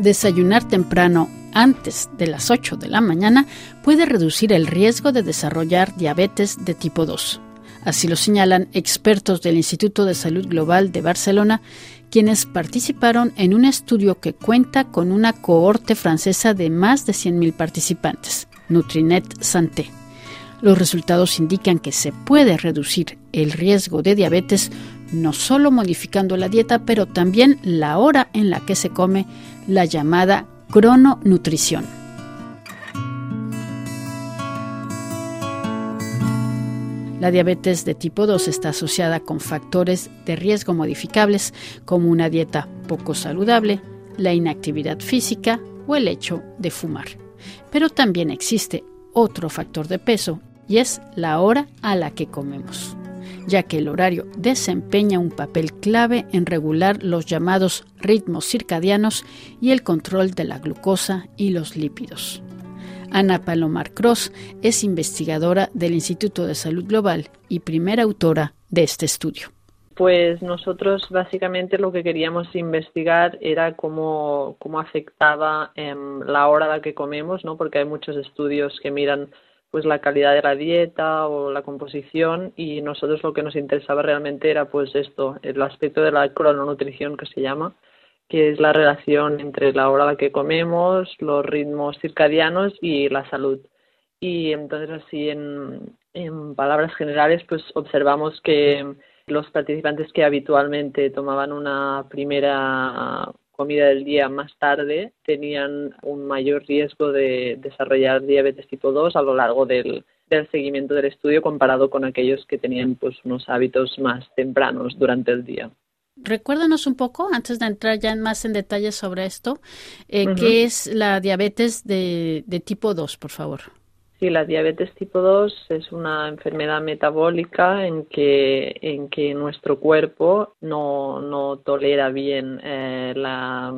Desayunar temprano antes de las 8 de la mañana puede reducir el riesgo de desarrollar diabetes de tipo 2. Así lo señalan expertos del Instituto de Salud Global de Barcelona, quienes participaron en un estudio que cuenta con una cohorte francesa de más de 100.000 participantes, Nutrinet Santé. Los resultados indican que se puede reducir el riesgo de diabetes no solo modificando la dieta, pero también la hora en la que se come, la llamada crononutrición. La diabetes de tipo 2 está asociada con factores de riesgo modificables como una dieta poco saludable, la inactividad física o el hecho de fumar. Pero también existe otro factor de peso y es la hora a la que comemos, ya que el horario desempeña un papel clave en regular los llamados ritmos circadianos y el control de la glucosa y los lípidos. Ana Palomar Cross es investigadora del Instituto de Salud Global y primera autora de este estudio. Pues nosotros básicamente lo que queríamos investigar era cómo, cómo afectaba em, la hora a la que comemos, ¿no? porque hay muchos estudios que miran pues la calidad de la dieta o la composición y nosotros lo que nos interesaba realmente era pues esto, el aspecto de la crononutrición que se llama, que es la relación entre la hora a la que comemos, los ritmos circadianos y la salud. Y entonces así en, en palabras generales pues observamos que los participantes que habitualmente tomaban una primera comida del día más tarde tenían un mayor riesgo de desarrollar diabetes tipo 2 a lo largo del, del seguimiento del estudio comparado con aquellos que tenían pues unos hábitos más tempranos durante el día. Recuérdanos un poco, antes de entrar ya más en detalles sobre esto, eh, ¿qué es la diabetes de, de tipo 2, por favor? Sí, la diabetes tipo 2 es una enfermedad metabólica en que, en que nuestro cuerpo no, no tolera bien eh, la,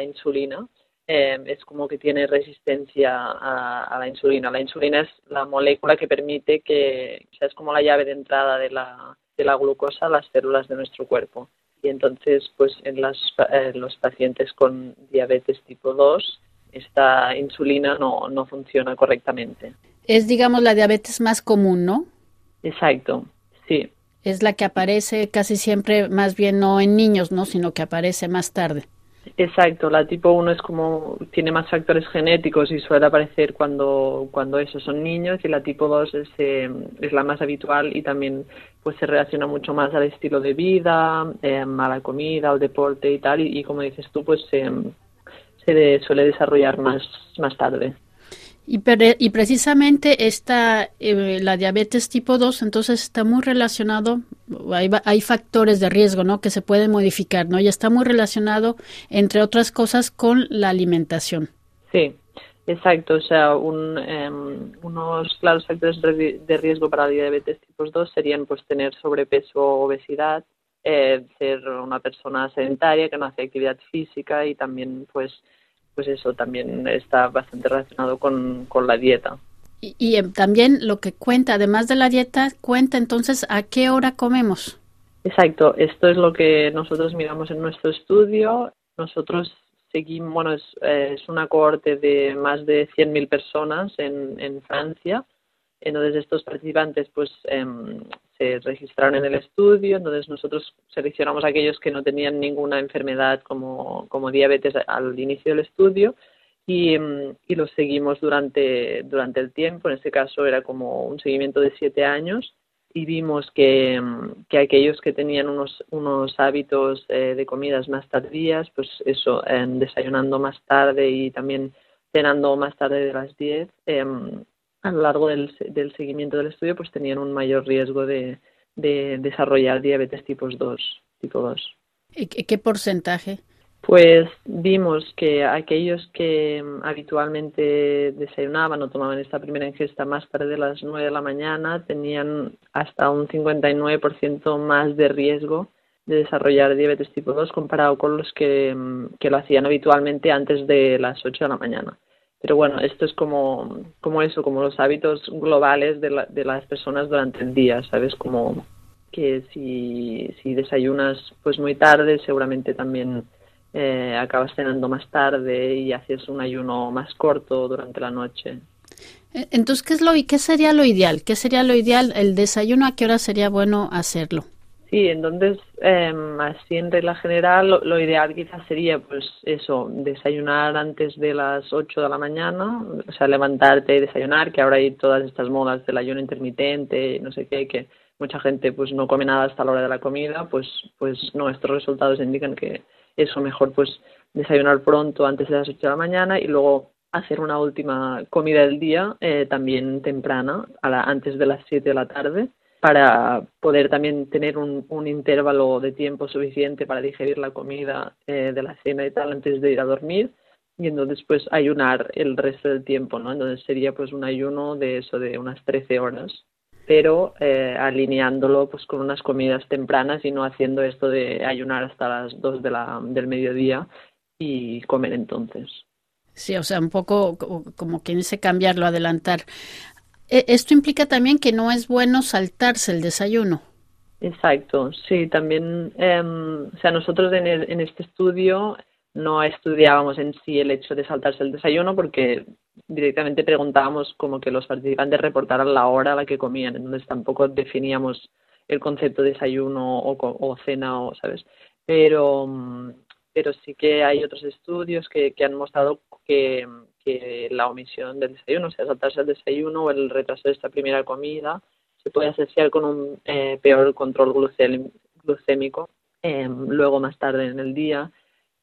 insulina. Eh, es como que tiene resistencia a, a, la insulina. La insulina es la molécula que permite que, o sea, es como la llave de entrada de la, de la glucosa a las células de nuestro cuerpo y entonces pues en las, eh, los pacientes con diabetes tipo 2 esta insulina no, no funciona correctamente. Es digamos la diabetes más común, ¿no? Exacto, sí. Es la que aparece casi siempre más bien no en niños, ¿no? sino que aparece más tarde. Exacto, la tipo 1 es como tiene más factores genéticos y suele aparecer cuando, cuando esos son niños y la tipo 2 es, eh, es la más habitual y también pues se relaciona mucho más al estilo de vida, eh, a la comida, al deporte y tal y, y como dices tú pues eh, se suele desarrollar más, más tarde. Y, y precisamente esta, eh, la diabetes tipo 2, entonces está muy relacionado, hay, hay factores de riesgo, ¿no? Que se pueden modificar, ¿no? Y está muy relacionado, entre otras cosas, con la alimentación. Sí, exacto. O sea, un, eh, unos claros factores de riesgo para la diabetes tipo 2 serían, pues, tener sobrepeso o obesidad, eh, ser una persona sedentaria que no hace actividad física y también, pues, pues eso también está bastante relacionado con, con la dieta. Y, y, eh, también lo que cuenta, además de la dieta, cuenta entonces a qué hora comemos. Exacto, esto es lo que nosotros miramos en nuestro estudio. Nosotros seguimos, bueno, es, eh, es una cohorte de más de 100.000 personas en, en Francia. Entonces estos participantes pues eh, se registraron en el estudio, entonces nosotros seleccionamos aquellos que no tenían ninguna enfermedad como, como diabetes al inicio del estudio y, y, los seguimos durante, durante el tiempo, en este caso era como un seguimiento de siete años y vimos que, que aquellos que tenían unos, unos hábitos eh, de comidas más tardías, pues eso, eh, desayunando más tarde y también cenando más tarde de las 10, eh, a lo largo del, del seguimiento del estudio pues tenían un mayor riesgo de, de desarrollar diabetes tipo 2, tipo 2. ¿Y qué porcentaje? Pues vimos que aquellos que habitualmente desayunaban o tomaban esta primera ingesta más tarde de las 9 de la mañana tenían hasta un 59% más de riesgo de desarrollar diabetes tipo 2 comparado con los que, que lo hacían habitualmente antes de las 8 de la mañana. Pero bueno, esto es como, como eso, como los hábitos globales de, la, de las personas durante el día, ¿sabes? Como que si, si desayunas pues muy tarde, seguramente también eh, acabas cenando más tarde y haces un ayuno más corto durante la noche. E, entonces, ¿qué, es lo, ¿qué sería lo ideal? ¿Qué sería lo ideal? ¿El desayuno a qué hora sería bueno hacerlo? Sí, entonces, eh, así en regla general, lo, lo, ideal quizás sería, pues eso, desayunar antes de las 8 de la mañana, o sea, levantarte y desayunar, que ahora hay todas estas modas del ayuno intermitente, no sé qué, que mucha gente pues no come nada hasta la hora de la comida, pues, pues nuestros resultados indican que eso mejor pues desayunar pronto antes de las 8 de la mañana y luego hacer una última comida del día eh, también temprana, a la, antes de las 7 de la tarde, para poder también tener un, un intervalo de tiempo suficiente para digerir la comida eh, de la cena y tal antes de ir a dormir y entonces pues ayunar el resto del tiempo, ¿no? Entonces sería pues un ayuno de eso de unas 13 horas pero eh, alineándolo pues con unas comidas tempranas y no haciendo esto de ayunar hasta las 2 de la, del mediodía y comer entonces. Sí, o sea, un poco como quien dice cambiarlo, adelantar. E, esto implica también que no es bueno saltarse el desayuno. Exacto, sí, también, eh, o sea, nosotros en, el, en este estudio no estudiábamos en sí el hecho de saltarse el desayuno porque directamente preguntábamos como que los participantes reportaran la hora a la que comían, entonces tampoco definíamos el concepto de desayuno o, o cena o, ¿sabes? Pero, pero sí que hay otros estudios que, que han mostrado que, que la omisión del desayuno, o sea, saltarse el desayuno o el retraso de esta primera comida, se puede asociar con un eh, peor control glucémico eh, luego más tarde en el día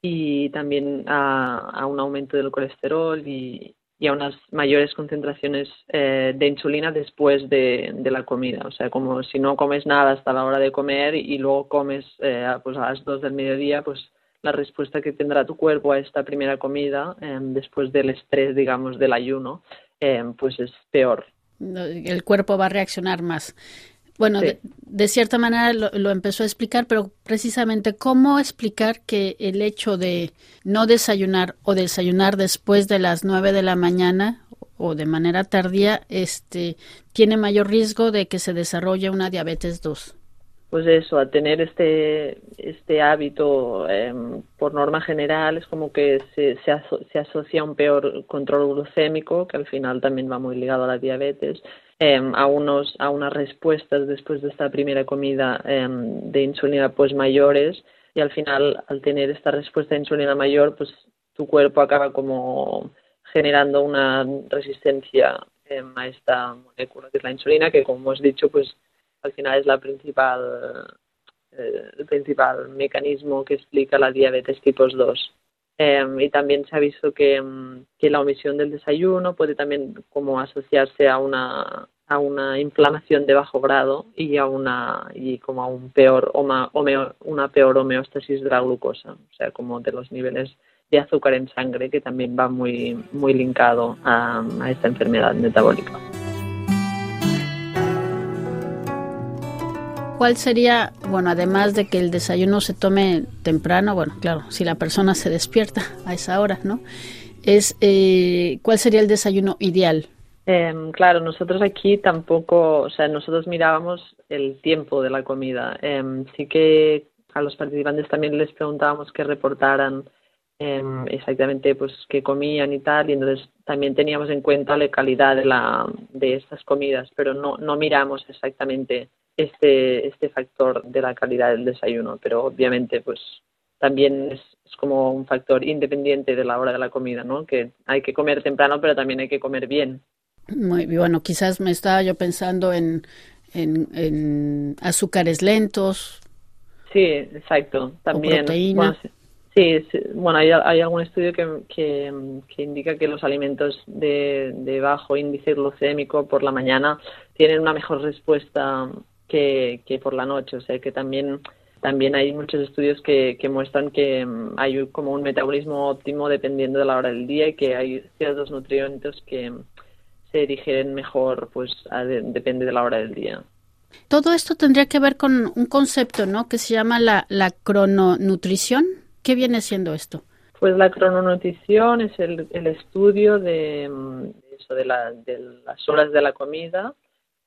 y también a, un aumento del colesterol y, y a unas mayores concentraciones eh, de insulina después de, de, la comida. O sea, como si no comes nada hasta la hora de comer y luego comes eh, pues a las dos del mediodía, pues la respuesta que tendrá tu cuerpo a esta primera comida eh, después del estrés, digamos, del ayuno, eh, pues es peor. El cuerpo va a reaccionar más. Bueno, sí. de, de, cierta manera lo, lo, empezó a explicar, pero precisamente cómo explicar que el hecho de no desayunar o desayunar después de las nueve de la mañana o de manera tardía, este, tiene mayor riesgo de que se desarrolle una diabetes 2. Pues eso, a tener este, este hábito, eh, por norma general, es como que se, se, aso se asocia a un peor control glucémico, que al final también va muy ligado a la diabetes, eh, a, unos, a unas respuestas después de esta primera comida eh, de insulina pues mayores. Y al final al tener esta respuesta de insulina mayor pues tu cuerpo acaba como generando una resistencia a esta molécula que es la insulina que como hemos dicho pues al final es la principal eh, el principal mecanismo que explica la diabetes tipo 2 eh, y también se ha visto que, que, la omisión del desayuno puede también como asociarse a una a una inflamación de bajo grado y a una y como a un peor homa, homeo, una peor homeostasis de la glucosa, o sea, como de los niveles de azúcar en sangre que también va muy muy linkado a, a esta enfermedad metabólica. ¿Cuál sería, bueno, además de que el desayuno se tome temprano, bueno, claro, si la persona se despierta a esa hora, ¿no? Es, eh, ¿Cuál sería el desayuno ideal? Eh, claro, nosotros aquí tampoco, o sea, nosotros mirábamos el tiempo de la comida. Eh, sí que a los participantes también les preguntábamos que reportaran eh, exactamente pues qué comían y tal, y entonces también teníamos en cuenta la calidad de, la, de estas comidas, pero no, no miramos exactamente este, este factor de la calidad del desayuno, pero obviamente pues también es, es, como un factor independiente de la hora de la comida, ¿no? Que hay que comer temprano, pero también hay que comer bien. Muy bueno, quizás me estaba yo pensando en, en, en azúcares lentos. Sí, exacto. También. Bueno, sí, sí, bueno, hay, hay algún estudio que, que, que, indica que los alimentos de, de bajo índice glucémico por la mañana tienen una mejor respuesta que, que por la noche. O sea que también también hay muchos estudios que, que muestran que um, hay como un metabolismo óptimo dependiendo de la hora del día y que hay ciertos nutrientes que se digieren mejor, pues a de, depende de la hora del día. Todo esto tendría que ver con un concepto, ¿no? Que se llama la, la crononutrición. ¿Qué viene siendo esto? Pues la crononutrición es el, el estudio de, de eso, de, la, de las horas de la comida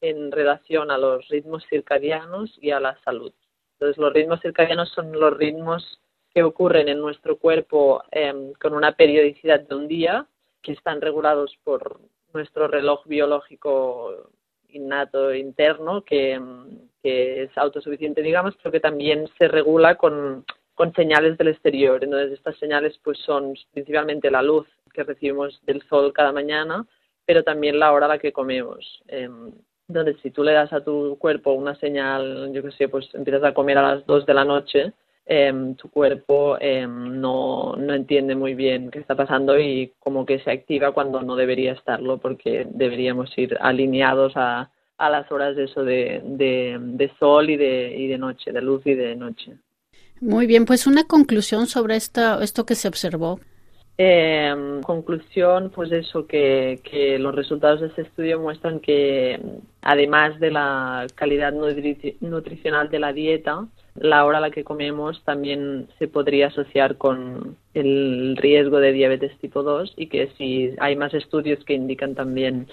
en relación a los ritmos circadianos y a la salud. Entonces, los ritmos circadianos son los ritmos que ocurren en nuestro cuerpo em, con una periodicidad de un día, que están regulados por nuestro reloj biológico innato interno, que, que es autosuficiente, digamos, pero que también se regula con, señales del exterior. Entonces, estas señales pues son principalmente la luz que recibimos del sol cada mañana, pero también la hora a la que comemos. Eh, entonces, si tú le das a tu cuerpo una señal, yo qué sé, pues empiezas a comer a las 2 de la noche, em, tu cuerpo em, no, no entiende muy bien qué está pasando y como que se activa cuando no debería estarlo porque deberíamos ir alineados a, a las horas de eso de, de, de sol y de, y de noche, de luz y de noche. Muy bien, pues una conclusión sobre esta, esto que se observó. Eh, conclusión, pues eso, que, los resultados de este estudio muestran que además de la calidad nutricional de la dieta, la hora a la que comemos también se podría asociar con el riesgo de diabetes tipo 2 y que si hay más estudios que indican también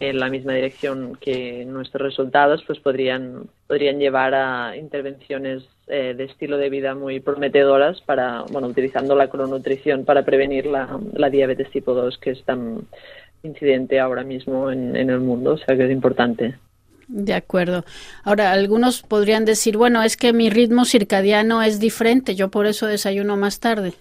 en la misma dirección que nuestros resultados, pues podrían, podrían llevar a intervenciones eh, de estilo de vida muy prometedoras para, bueno, utilizando la cronutrición para prevenir la, diabetes tipo 2 que es tan incidente ahora mismo en, en el mundo, o sea que es importante. De acuerdo. Ahora, algunos podrían decir, bueno, es que mi ritmo circadiano es diferente, yo por eso desayuno más tarde.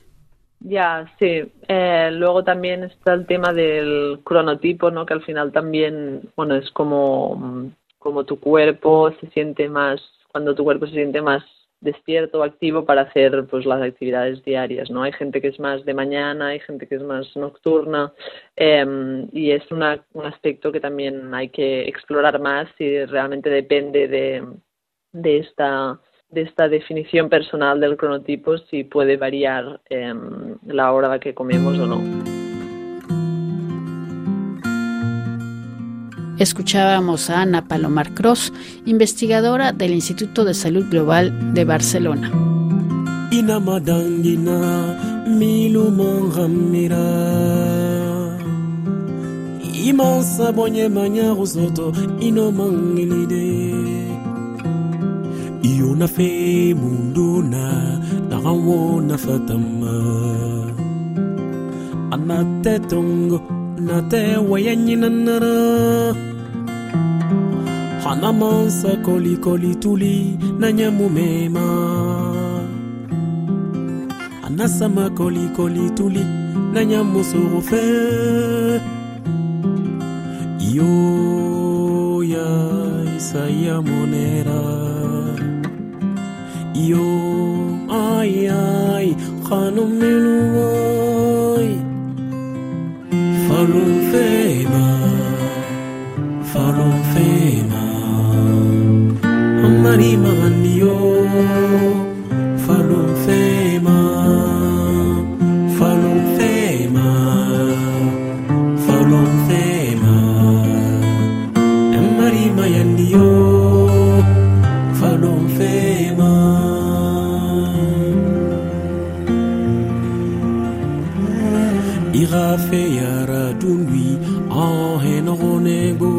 Ya, sí. Eh, luego también está el tema del cronotipo, ¿no? Que al final también, bueno, es como, como tu cuerpo se siente más, cuando tu cuerpo se siente más despierto o activo para hacer pues las actividades diarias, ¿no? Hay gente que es más de mañana, hay gente que es más nocturna eh, y es una, un aspecto que también hay que explorar más y realmente depende de, de esta de esta definición personal del cronotipo si puede variar eh, la hora a la que comemos o no. Escuchábamos a Ana Palomar Cross, investigadora del Instituto de Salud Global de Barcelona. Iona fe munduna Tarango na fatama Anate tongo Nate wayanina nara Hanamansa koli koli tuli Nanyamu mema Anasama koli koli tuli Nanyamu sorofe Iyo ya Isaiah Monera. よあいあい花のあいファロンフェーマーファロンフェーマーあんまりまんによファロンフェーマーファロンフェーマーファロンフェーマーあんまりまやんによファロンフェーマー ira feyara tundwi ahenogonego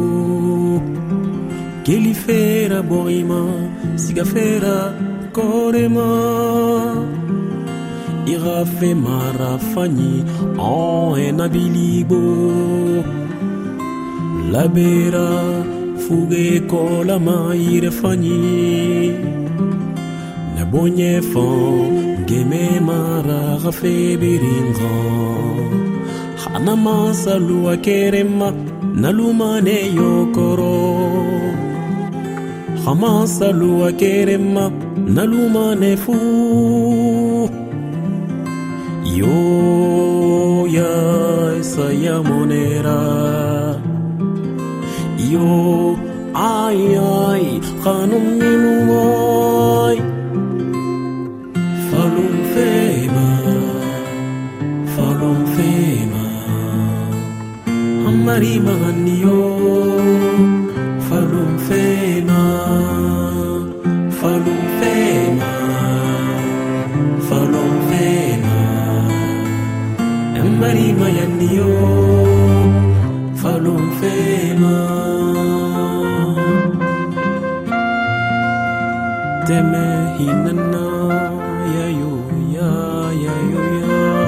kelifera borima sigafera korema. Ira fe marafani ahenabiligo labera fuge kolama irefani nabonye fo gememara gafebiringan ಹನಮ ಸಲುವ ಕೇರೆಮ್ಮ ನಲುಮನೆಯೋ ಕೊರೋ ಹಮ ಸಲುವ ನಲುಮನೆ ಫೂ ಯೋ ಸಯಮುನೇರಾ ಯೋ ಆಯ್ ಆಯ್ ಕಾನುಮ್ಮಿನು Deme hinana ya yo ya ya yo ya.